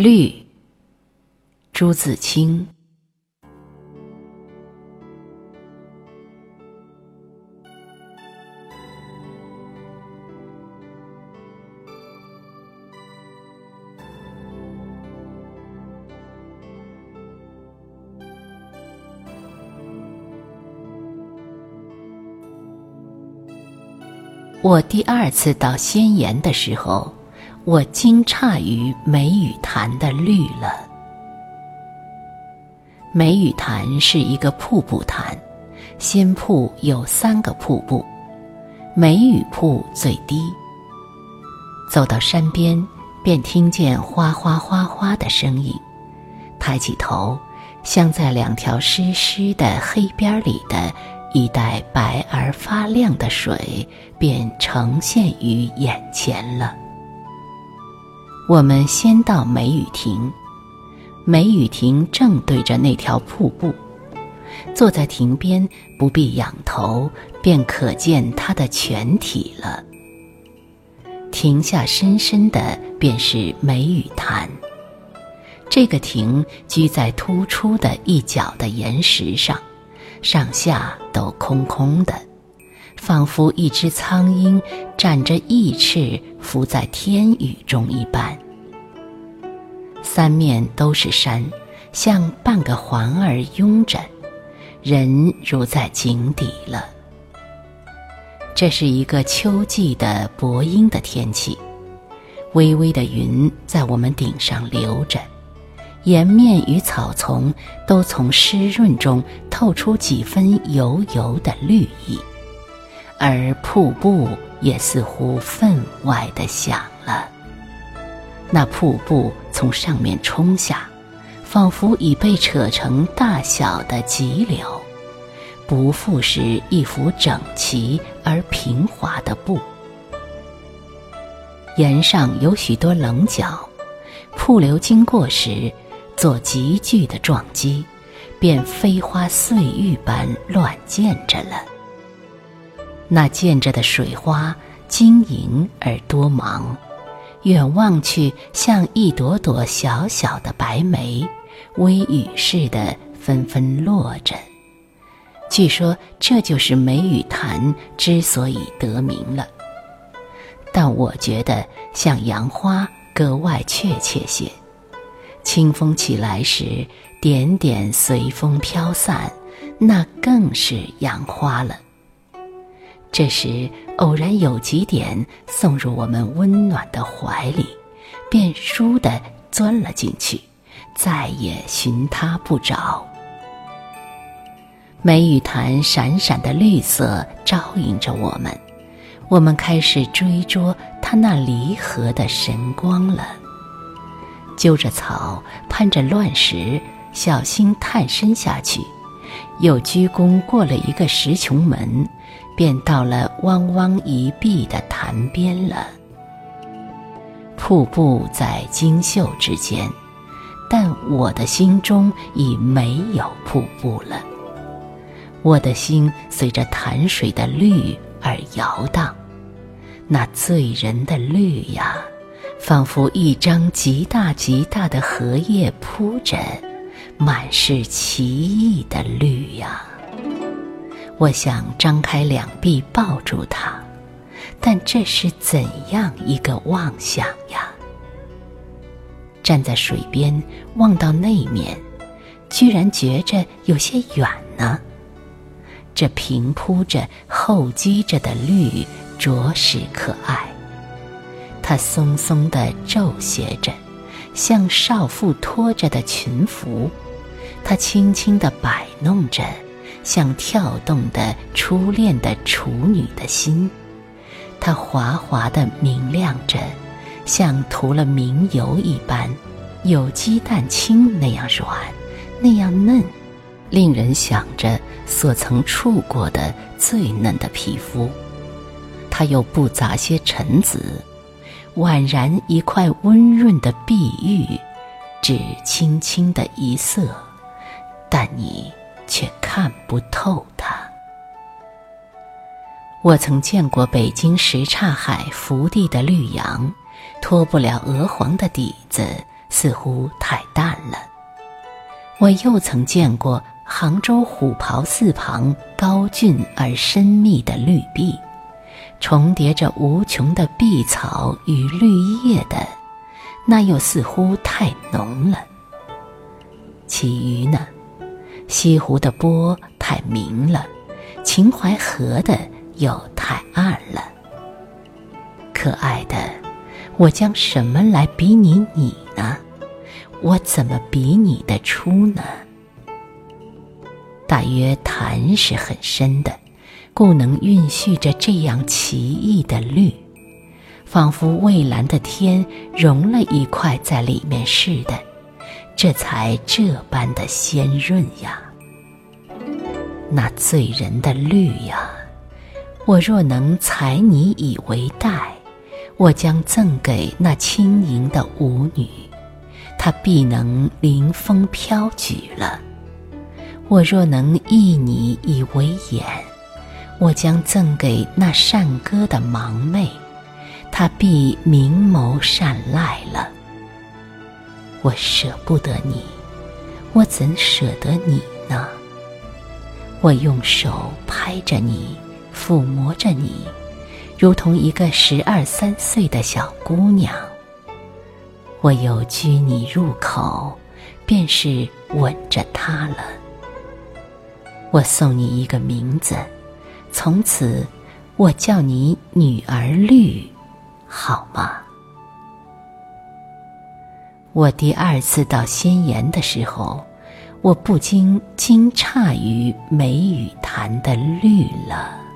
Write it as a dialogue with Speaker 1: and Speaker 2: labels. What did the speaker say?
Speaker 1: 绿，朱自清。我第二次到仙岩的时候。我惊诧于梅雨潭的绿了。梅雨潭是一个瀑布潭，仙瀑有三个瀑布，梅雨瀑最低。走到山边，便听见哗哗哗哗的声音，抬起头，像在两条湿湿的黑边里的一带白而发亮的水，便呈现于眼前了。我们先到梅雨亭，梅雨亭正对着那条瀑布，坐在亭边不必仰头，便可见它的全体了。亭下深深的便是梅雨潭。这个亭居在突出的一角的岩石上，上下都空空的。仿佛一只苍鹰展着翼翅浮在天宇中一般。三面都是山，像半个环儿拥着，人如在井底了。这是一个秋季的薄阴的天气，微微的云在我们顶上流着，岩面与草丛都从湿润中透出几分油油的绿意。而瀑布也似乎分外的响了。那瀑布从上面冲下，仿佛已被扯成大小的急流，不复是一幅整齐而平滑的布。岩上有许多棱角，瀑流经过时，做急剧的撞击，便飞花碎玉般乱溅着了。那溅着的水花晶莹而多芒，远望去像一朵朵小小的白梅，微雨似的纷纷落着。据说这就是梅雨潭之所以得名了。但我觉得像杨花格外确切些。清风起来时，点点随风飘散，那更是杨花了。这时，偶然有几点送入我们温暖的怀里，便倏地钻了进去，再也寻它不着。梅雨潭闪闪的绿色照应着我们，我们开始追捉它那离合的神光了。揪着草，攀着乱石，小心探身下去，又鞠躬过了一个石穹门。便到了汪汪一碧的潭边了。瀑布在金秀之间，但我的心中已没有瀑布了。我的心随着潭水的绿而摇荡，那醉人的绿呀，仿佛一张极大极大的荷叶铺着，满是奇异的绿呀。我想张开两臂抱住它，但这是怎样一个妄想呀！站在水边望到那面，居然觉着有些远呢。这平铺着、厚积着的绿，着实可爱。它松松的皱斜着，像少妇拖着的裙服；它轻轻的摆弄着。像跳动的初恋的处女的心，它滑滑的明亮着，像涂了明油一般，有鸡蛋清那样软，那样嫩，令人想着所曾触过的最嫩的皮肤。它又不杂些尘子，宛然一块温润的碧玉，只轻轻的一色，但你。看不透它。我曾见过北京什刹海福地的绿杨，脱不了鹅黄的底子，似乎太淡了。我又曾见过杭州虎跑寺旁高峻而深密的绿壁，重叠着无穷的碧草与绿叶的，那又似乎太浓了。其余呢，西湖的波太明了，秦淮河的又太暗了。可爱的，我将什么来比拟你呢？我怎么比拟得出呢？大约潭是很深的，故能蕴蓄着这样奇异的绿，仿佛蔚蓝的天融了一块在里面似的。这才这般的鲜润呀，那醉人的绿呀！我若能采你以为带，我将赠给那轻盈的舞女，她必能临风飘举了；我若能忆你以为眼，我将赠给那善歌的盲妹，她必明眸善睐了。我舍不得你，我怎舍得你呢？我用手拍着你，抚摸着你，如同一个十二三岁的小姑娘。我又拘你入口，便是吻着她了。我送你一个名字，从此我叫你女儿绿，好吗？我第二次到仙岩的时候，我不禁惊诧于梅雨潭的绿了。